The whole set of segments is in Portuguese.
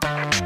Thank you.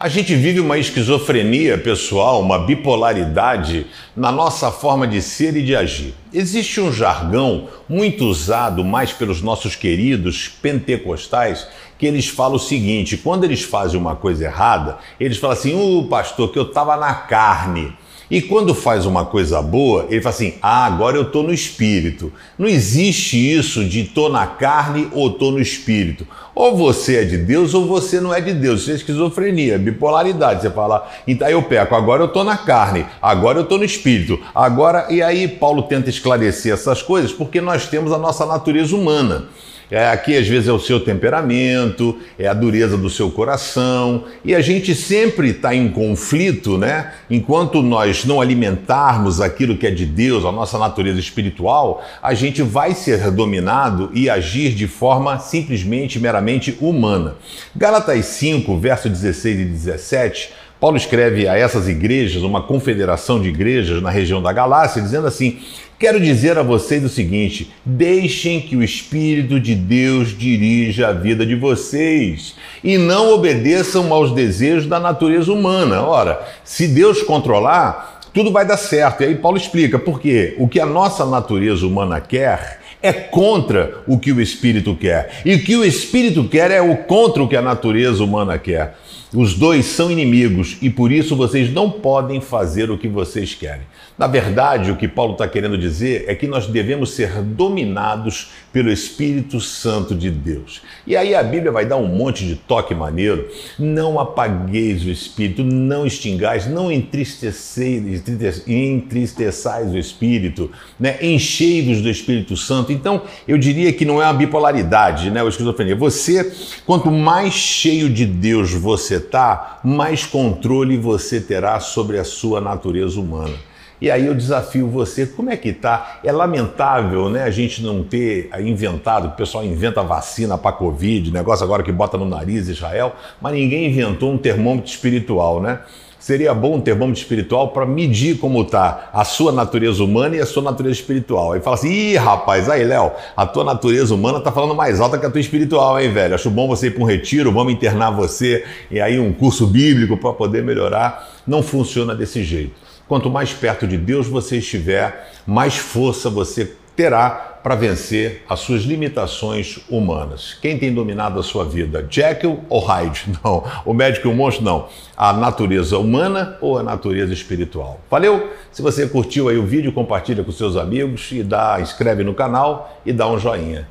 A gente vive uma esquizofrenia pessoal, uma bipolaridade na nossa forma de ser e de agir. Existe um jargão muito usado mais pelos nossos queridos pentecostais que eles falam o seguinte: quando eles fazem uma coisa errada, eles falam assim, o pastor, que eu estava na carne. E quando faz uma coisa boa, ele fala assim: ah, agora eu estou no espírito. Não existe isso de estou na carne ou estou no espírito. Ou você é de Deus ou você não é de Deus. Isso é esquizofrenia, bipolaridade. Você fala, então eu peco, agora eu estou na carne, agora eu estou no espírito. Agora, e aí Paulo tenta esclarecer essas coisas porque nós temos a nossa natureza humana. É, aqui às vezes é o seu temperamento, é a dureza do seu coração, e a gente sempre está em conflito, né? Enquanto nós não alimentarmos aquilo que é de Deus, a nossa natureza espiritual, a gente vai ser dominado e agir de forma simplesmente, meramente humana. Gálatas 5, verso 16 e 17 Paulo escreve a essas igrejas, uma confederação de igrejas na região da Galácia, dizendo assim: Quero dizer a vocês o seguinte: deixem que o Espírito de Deus dirija a vida de vocês e não obedeçam aos desejos da natureza humana. Ora, se Deus controlar, tudo vai dar certo. E aí Paulo explica por quê? O que a nossa natureza humana quer é contra o que o Espírito quer. E o que o Espírito quer é o contra o que a natureza humana quer. Os dois são inimigos e por isso vocês não podem fazer o que vocês querem. Na verdade, o que Paulo está querendo dizer é que nós devemos ser dominados pelo Espírito Santo de Deus. E aí a Bíblia vai dar um monte de toque maneiro. Não apagueis o Espírito, não extingais, não entristeçais o Espírito, né? enchei-vos do Espírito Santo. Então, eu diria que não é uma bipolaridade, né? O esquizofrenia. Você, quanto mais cheio de Deus você está, mais controle você terá sobre a sua natureza humana. E aí eu desafio você, como é que tá? É lamentável, né, a gente não ter inventado, o pessoal inventa vacina para Covid, negócio agora que bota no nariz Israel, mas ninguém inventou um termômetro espiritual, né? Seria bom um termômetro espiritual para medir como está a sua natureza humana e a sua natureza espiritual. Aí fala assim: ih, rapaz, aí, Léo, a tua natureza humana está falando mais alta que a tua espiritual, hein, velho? Acho bom você ir para um retiro, vamos internar você e aí um curso bíblico para poder melhorar. Não funciona desse jeito. Quanto mais perto de Deus você estiver, mais força você terá para vencer as suas limitações humanas. Quem tem dominado a sua vida, Jekyll ou Hyde? Não, o médico e o monstro não. A natureza humana ou a natureza espiritual. Valeu? Se você curtiu aí o vídeo, compartilha com seus amigos e dá, inscreve no canal e dá um joinha.